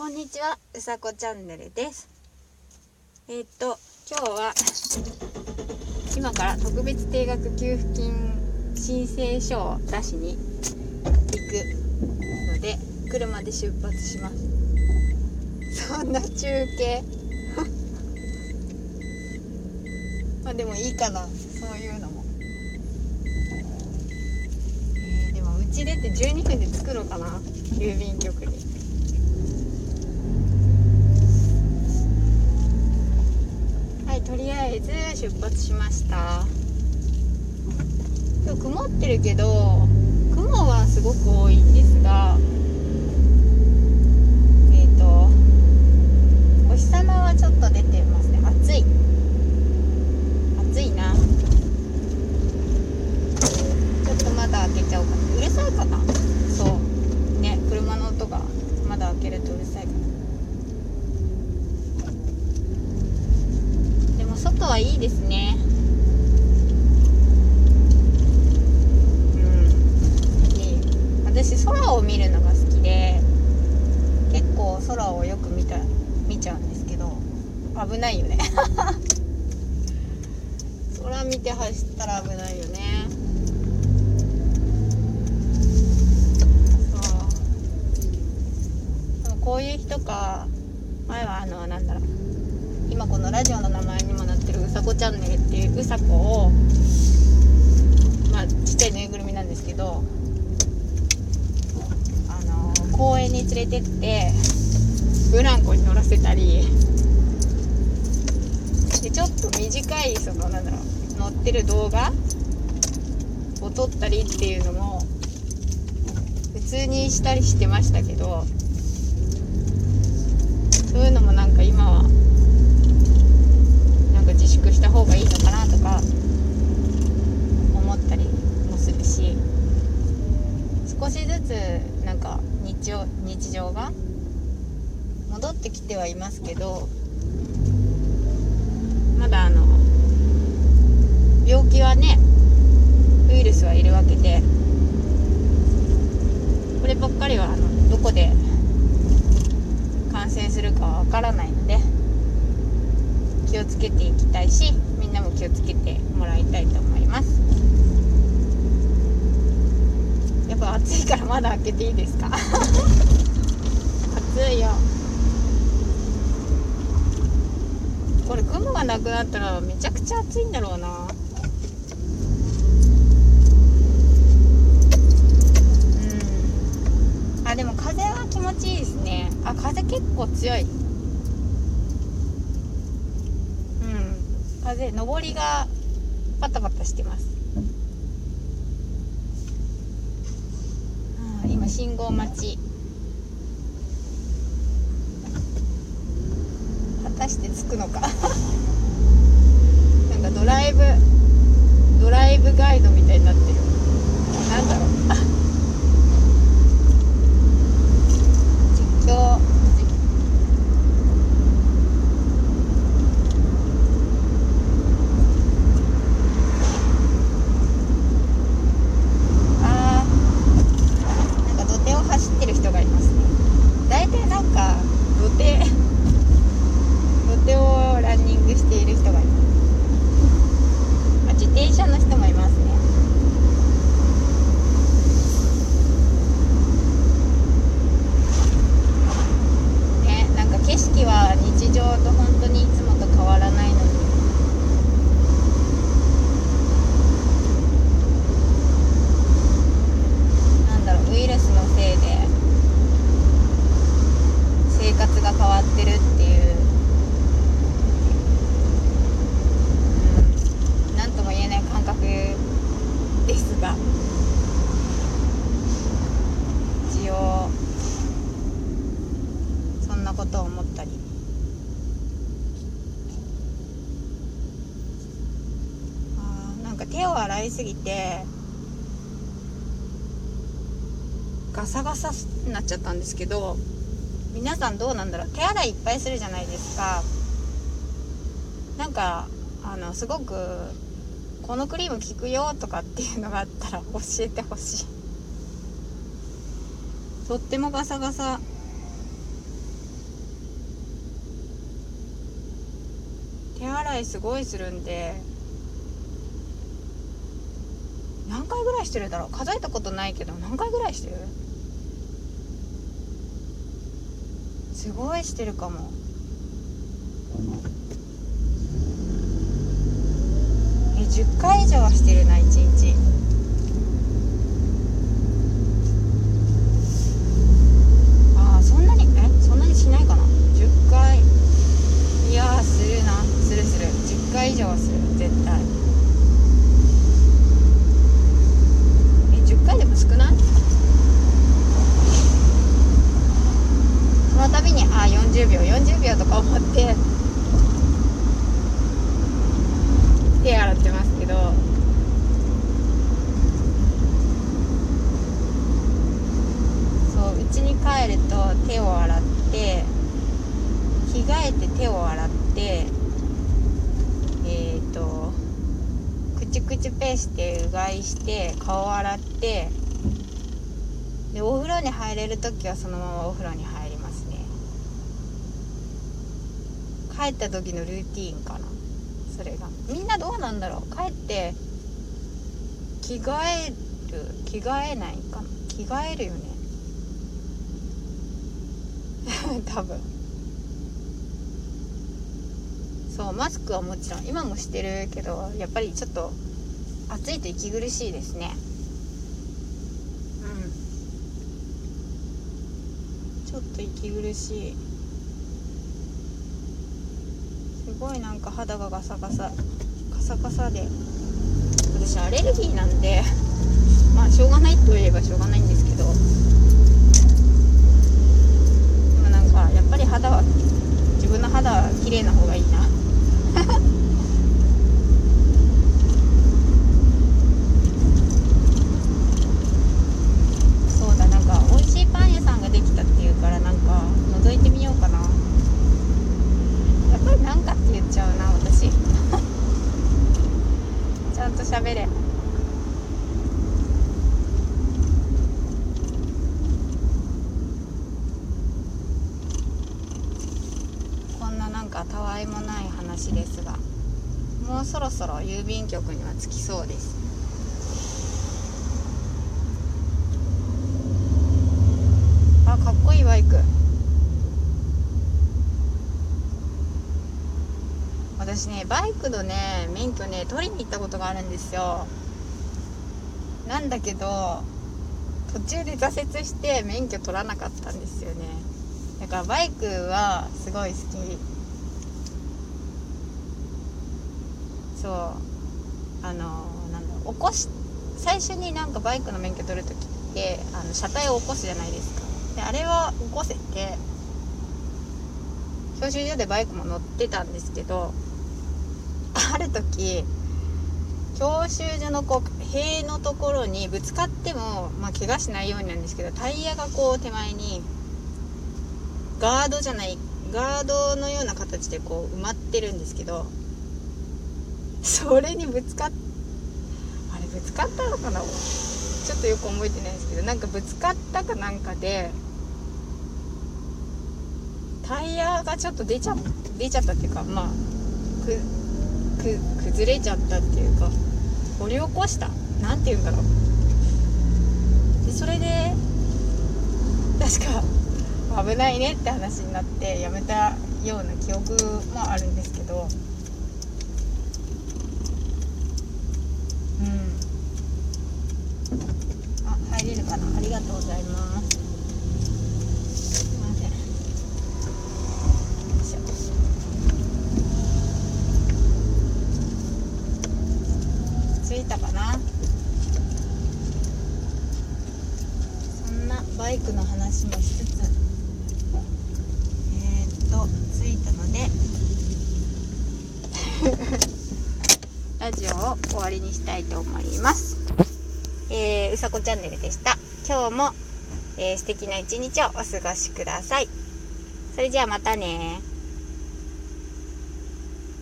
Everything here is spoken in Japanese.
こんにちは、うさこチャンネルです。えーっと、今日は今から特別定額給付金申請書を出しに行くので、車で出発します。そんな中継 まあでもいいかな、そういうのも。えーでもうち出て12分で着くのかな、郵便局に。はい、とりあえず出発しました。今日曇ってるけど、雲はすごく多いんですが、えっ、と、お日様はちょっと出てますね。暑い。暑いな。ちょっとまだ開けちゃおうかな。うるさいかなそう。ね、車の音がまだ開けるとうるさいかな。でも外はいいですね。うん。私空を見るのが好きで結構空をよく見た見ちゃうんですけど危ないよね。空見て走ったら危ないよね。そう。こういう日とか前はあのなんだろう。今このラジオのさこチャンネルっていううさこをまあちっちゃいぬいぐるみなんですけどあの公園に連れてってブランコに乗らせたりでちょっと短いそのなんだろう乗ってる動画を撮ったりっていうのも普通にしたりしてましたけどそういうのもなんか今は粛した方がいいのかなとか思ったりもするし少しずつなんか日常日常が戻ってきてはいますけどまだあの病気はねウイルスはいるわけでこればっかりはあのどこで感染するかはわからないので気をつけていきたいしみんなも気をつけてもらいたいと思います。やっぱ暑いからまだ開けていいですか？暑いよ。これ雲がなくなったらめちゃくちゃ暑いんだろうな。うん。あでも風は気持ちいいですね。あ風結構強いうん風上りがパタパタしてます。今信号待ち。果たして着くのか。なんかドライブドライブガイドみたいになって手を洗いすぎてガサガサになっちゃったんですけど皆さんどうなんだろう。手洗いいっぱいするじゃないですか。なんかあのすごくこのクリーム効くよとかっていうのがあったら教えてほしい。とってもガサガサ。手洗いすごいするんで何回ぐらいしてるだろう？数えたことないけど何回ぐらいしてる？すごいしてるかも。え10回以上はしてるな1日。ああそんなにえ？そんなにしないかな10回いやーするなするする10回以上はする絶対え10回でも少ないその度にあ40秒40秒とか思って手洗ってますけどそう家に帰ると手を洗って着替えて手を洗ってえっ、ー、とくしてうがいして顔洗ってでお風呂に入れる時はそのままお風呂に入りますね。帰った時のルーティーンかな。それが。みんなどうなんだろう。帰って着替える着替えないかな。着替えるよね。多分。そうマスクはもちろん。今もしてるけどやっぱりちょっと暑いと息苦しいですね。うん。ちょっと息苦しい。すごいなんか肌がガサガサ。カサカサで。私アレルギーなんで。まあしょうがないといえばしょうがないんですけど。でもなんかやっぱり肌は自分の肌は綺麗な方がいいなそうだなんか美味しいパン屋さんができたっていうからなんか覗いてみようかなやっぱりなんかって言っちゃうな私ちゃんと喋れ。こんななんかたわいもない話ですがもうそろそろ郵便局には着きそうですあかっこいいバイク私ねバイクのね免許ね取りに行ったことがあるんですよ。なんだけど途中で挫折して免許取らなかったんですよね。だからバイクはすごい好き。そう。あのなんだろう起こし最初になんかバイクの免許取る時ってあの車体を起こすじゃないですか。であれは起こせて教習所でバイクも乗ってたんですけどある時教習所のこう塀のところにぶつかっても、まあ、怪我しないようになんですけどタイヤがこう手前にガードじゃないガードのような形でこう埋まってるんですけどそれにぶつかっあれぶつかったのかな？ちょっとよく覚えてないんですけどなんかぶつかったかなんかでタイヤがちょっと出ちゃ出ちゃったっていうかまあく崩れちゃったっていうか掘り起こした。何て言うんだろう。でそれで確か危ないねって話になってやめたような記憶もあるんですけど。うん。あ入れるかな。ありがとうございますいませんよいしょ着いたかなそんなバイクの話もしつつえー、っと着いたので ラジオを終わりにしたいと思います。えー、うさこチャンネルでした。今日も、えー、素敵な一日をお過ごしください。それじゃあまたね